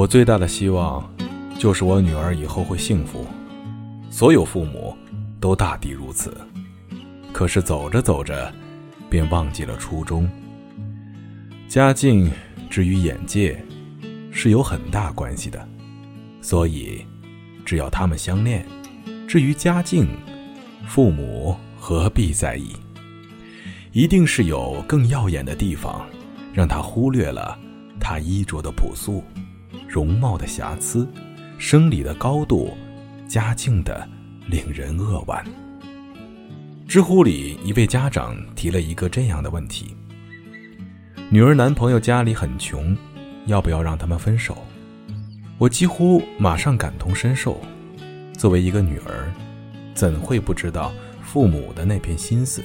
我最大的希望，就是我女儿以后会幸福。所有父母都大抵如此。可是走着走着，便忘记了初衷。家境至于眼界，是有很大关系的。所以，只要他们相恋，至于家境，父母何必在意？一定是有更耀眼的地方，让他忽略了他衣着的朴素。容貌的瑕疵，生理的高度，家境的令人扼腕。知乎里一位家长提了一个这样的问题：女儿男朋友家里很穷，要不要让他们分手？我几乎马上感同身受。作为一个女儿，怎会不知道父母的那片心思？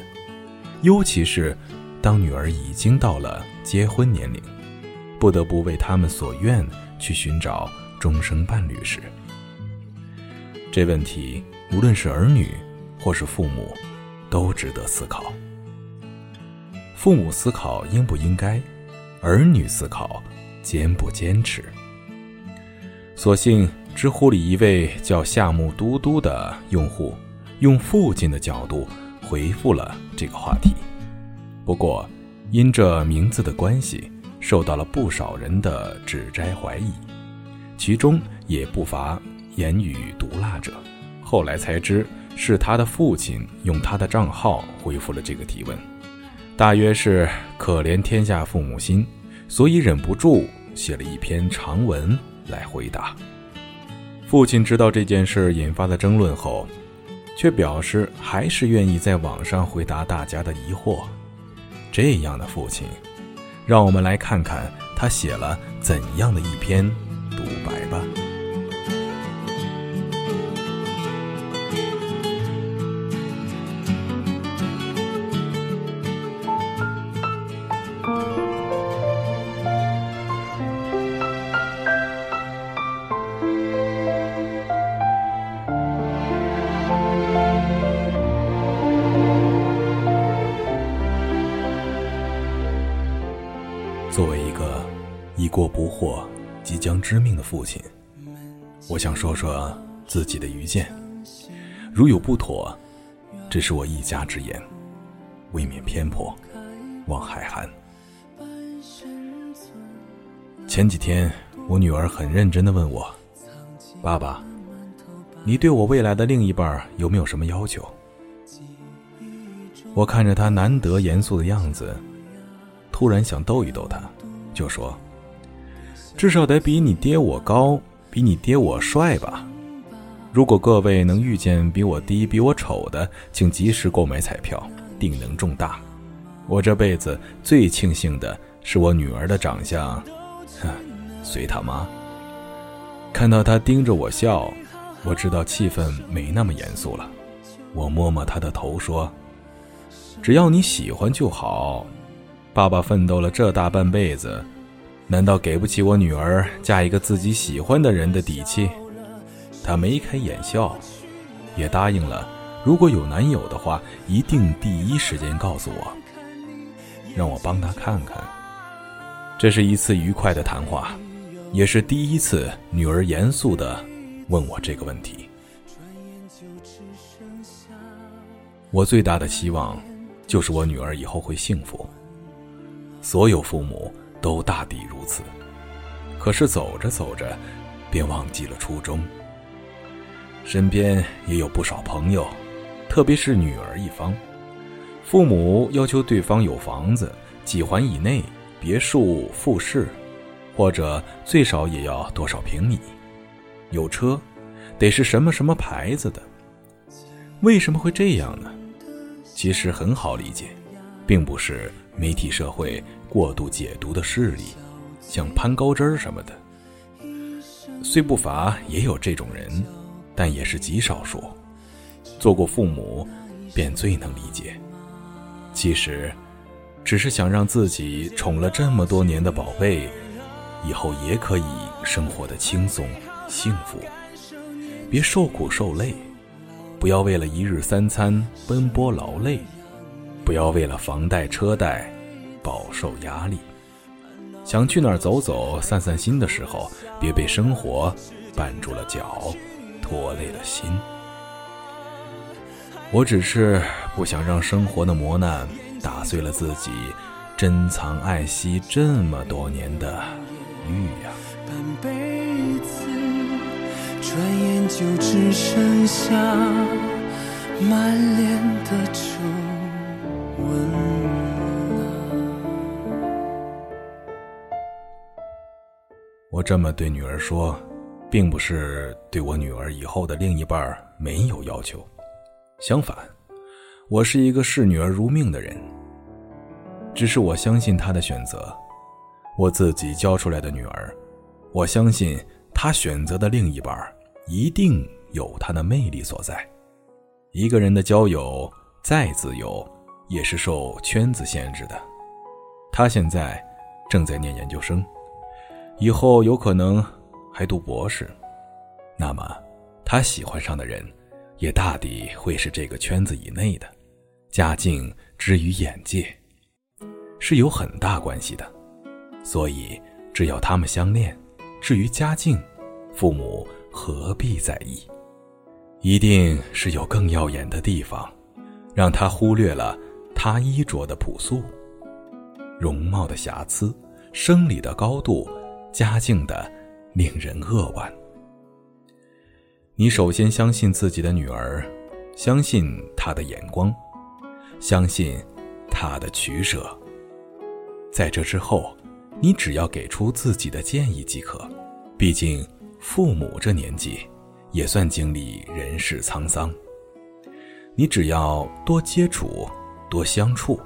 尤其是当女儿已经到了结婚年龄，不得不为他们所愿。去寻找终生伴侣时，这问题无论是儿女或是父母，都值得思考。父母思考应不应该，儿女思考坚不坚持。所幸知乎里一位叫夏木嘟嘟的用户，用父亲的角度回复了这个话题。不过，因这名字的关系。受到了不少人的指摘怀疑，其中也不乏言语毒辣者。后来才知是他的父亲用他的账号回复了这个提问，大约是可怜天下父母心，所以忍不住写了一篇长文来回答。父亲知道这件事引发的争论后，却表示还是愿意在网上回答大家的疑惑。这样的父亲。让我们来看看他写了怎样的一篇独白作为一个已过不惑、即将知命的父亲，我想说说自己的愚见。如有不妥，只是我一家之言，未免偏颇，望海涵。前几天，我女儿很认真的问我：“爸爸，你对我未来的另一半有没有什么要求？”我看着她难得严肃的样子。突然想逗一逗他，就说：“至少得比你爹我高，比你爹我帅吧。如果各位能遇见比我低、比我丑的，请及时购买彩票，定能中大。我这辈子最庆幸的是我女儿的长相，哼，随他妈。”看到他盯着我笑，我知道气氛没那么严肃了。我摸摸他的头说：“只要你喜欢就好。”爸爸奋斗了这大半辈子，难道给不起我女儿嫁一个自己喜欢的人的底气？他眉开眼笑，也答应了，如果有男友的话，一定第一时间告诉我，让我帮他看看。这是一次愉快的谈话，也是第一次女儿严肃的问我这个问题。我最大的希望，就是我女儿以后会幸福。所有父母都大抵如此，可是走着走着，便忘记了初衷。身边也有不少朋友，特别是女儿一方，父母要求对方有房子几环以内，别墅、复式，或者最少也要多少平米，有车，得是什么什么牌子的。为什么会这样呢？其实很好理解，并不是。媒体社会过度解读的势力，像攀高枝儿什么的，虽不乏也有这种人，但也是极少数。做过父母，便最能理解。其实，只是想让自己宠了这么多年的宝贝，以后也可以生活的轻松幸福，别受苦受累，不要为了一日三餐奔波劳累。不要为了房贷车贷饱受压力。想去哪儿走走、散散心的时候，别被生活绊住了脚，拖累了心。我只是不想让生活的磨难打碎了自己珍藏爱惜这么多年的玉呀。半辈子，转眼就只剩下满脸的皱。我这么对女儿说，并不是对我女儿以后的另一半没有要求，相反，我是一个视女儿如命的人。只是我相信她的选择，我自己教出来的女儿，我相信她选择的另一半一定有她的魅力所在。一个人的交友再自由，也是受圈子限制的。他现在正在念研究生。以后有可能还读博士，那么他喜欢上的人，也大抵会是这个圈子以内的，家境之于眼界，是有很大关系的。所以只要他们相恋，至于家境，父母何必在意？一定是有更耀眼的地方，让他忽略了他衣着的朴素、容貌的瑕疵、生理的高度。家境的令人扼腕。你首先相信自己的女儿，相信她的眼光，相信她的取舍。在这之后，你只要给出自己的建议即可。毕竟，父母这年纪也算经历人世沧桑。你只要多接触，多相处，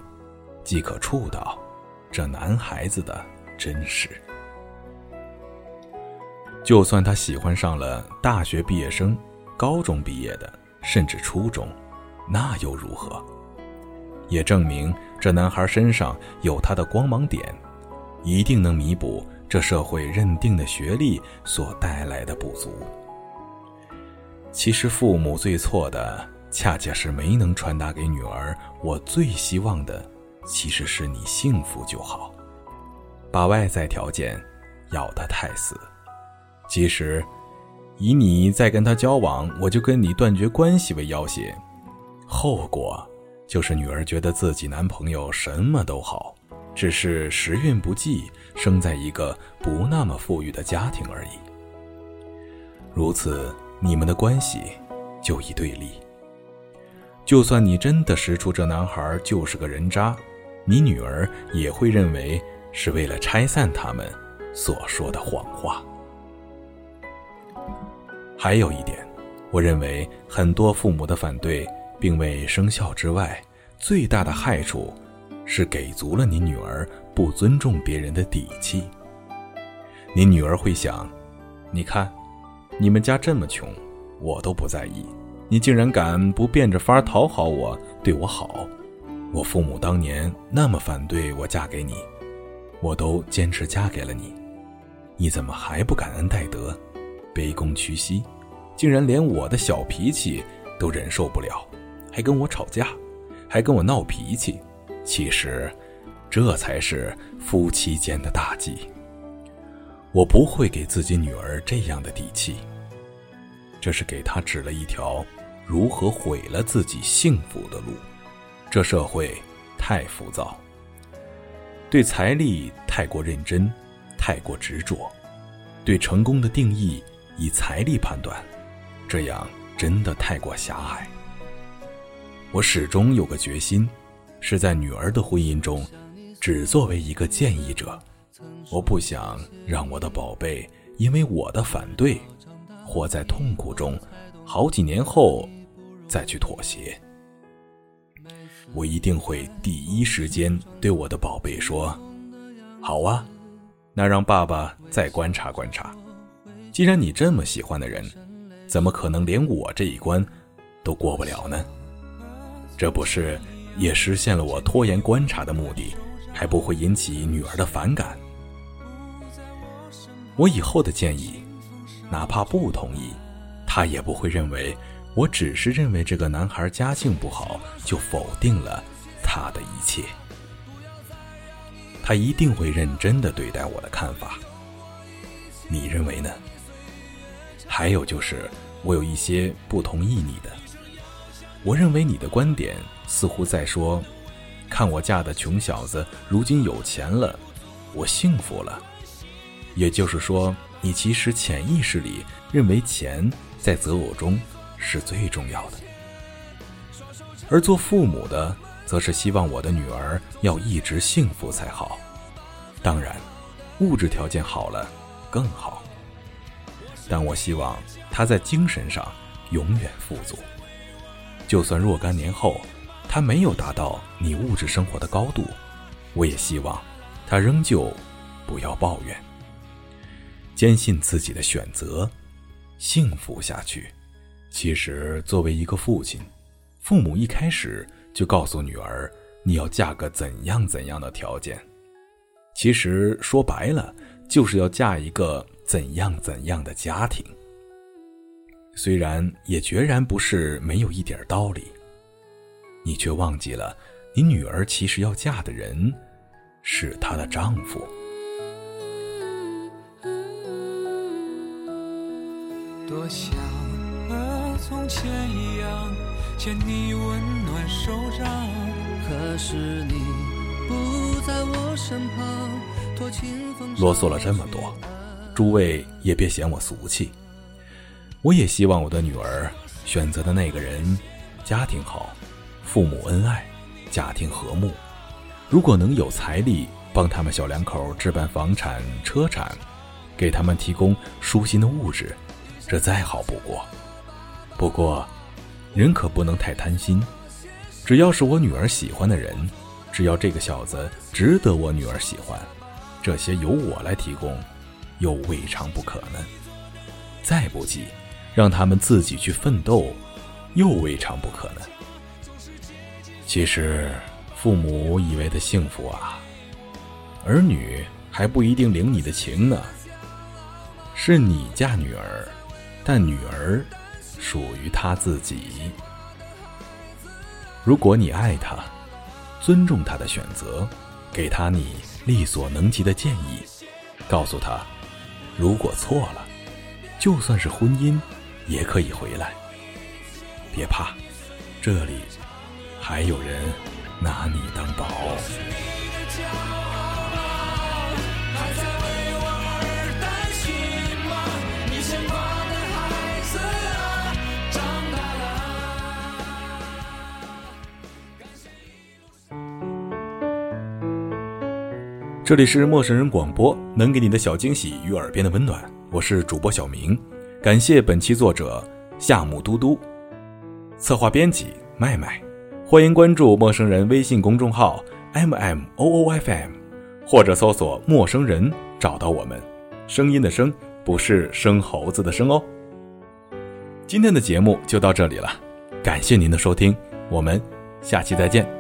即可触到这男孩子的真实。就算他喜欢上了大学毕业生、高中毕业的，甚至初中，那又如何？也证明这男孩身上有他的光芒点，一定能弥补这社会认定的学历所带来的不足。其实父母最错的，恰恰是没能传达给女儿，我最希望的，其实是你幸福就好，把外在条件要得太死。其实，以你再跟他交往，我就跟你断绝关系为要挟，后果就是女儿觉得自己男朋友什么都好，只是时运不济，生在一个不那么富裕的家庭而已。如此，你们的关系就已对立。就算你真的识出这男孩就是个人渣，你女儿也会认为是为了拆散他们所说的谎话。还有一点，我认为很多父母的反对并未生效之外，最大的害处是给足了你女儿不尊重别人的底气。你女儿会想：你看，你们家这么穷，我都不在意，你竟然敢不变着法讨好我，对我好。我父母当年那么反对我嫁给你，我都坚持嫁给了你，你怎么还不感恩戴德？卑躬屈膝，竟然连我的小脾气都忍受不了，还跟我吵架，还跟我闹脾气。其实，这才是夫妻间的大忌。我不会给自己女儿这样的底气，这是给她指了一条如何毁了自己幸福的路。这社会太浮躁，对财力太过认真，太过执着，对成功的定义。以财力判断，这样真的太过狭隘。我始终有个决心，是在女儿的婚姻中，只作为一个建议者。我不想让我的宝贝因为我的反对，活在痛苦中，好几年后再去妥协。我一定会第一时间对我的宝贝说：“好啊，那让爸爸再观察观察。”既然你这么喜欢的人，怎么可能连我这一关都过不了呢？这不是也实现了我拖延观察的目的，还不会引起女儿的反感？我以后的建议，哪怕不同意，她也不会认为我只是认为这个男孩家境不好就否定了他的一切。他一定会认真的对待我的看法。你认为呢？还有就是，我有一些不同意你的。我认为你的观点似乎在说，看我嫁的穷小子如今有钱了，我幸福了。也就是说，你其实潜意识里认为钱在择偶中是最重要的，而做父母的则是希望我的女儿要一直幸福才好。当然，物质条件好了更好，但我希望她在精神上永远富足。就算若干年后，她没有达到你物质生活的高度，我也希望她仍旧不要抱怨。坚信自己的选择，幸福下去。其实，作为一个父亲，父母一开始就告诉女儿你要嫁个怎样怎样的条件。其实说白了，就是要嫁一个怎样怎样的家庭。虽然也决然不是没有一点道理，你却忘记了，你女儿其实要嫁的人，是她的丈夫。多想从前一样牵你温暖手掌，可是你不在我身旁。啰嗦了这么多，诸位也别嫌我俗气。我也希望我的女儿选择的那个人，家庭好，父母恩爱，家庭和睦。如果能有财力帮他们小两口置办房产、车产，给他们提供舒心的物质。这再好不过，不过，人可不能太贪心。只要是我女儿喜欢的人，只要这个小子值得我女儿喜欢，这些由我来提供，又未尝不可呢。再不济，让他们自己去奋斗，又未尝不可呢。其实，父母以为的幸福啊，儿女还不一定领你的情呢。是你嫁女儿。但女儿属于他自己。如果你爱他，尊重他的选择，给他你力所能及的建议，告诉他，如果错了，就算是婚姻，也可以回来。别怕，这里还有人拿你当宝。这里是陌生人广播，能给你的小惊喜与耳边的温暖。我是主播小明，感谢本期作者夏木嘟嘟，策划编辑麦麦。欢迎关注陌生人微信公众号 m m o o f m，或者搜索陌生人找到我们。声音的声不是生猴子的生哦。今天的节目就到这里了，感谢您的收听，我们下期再见。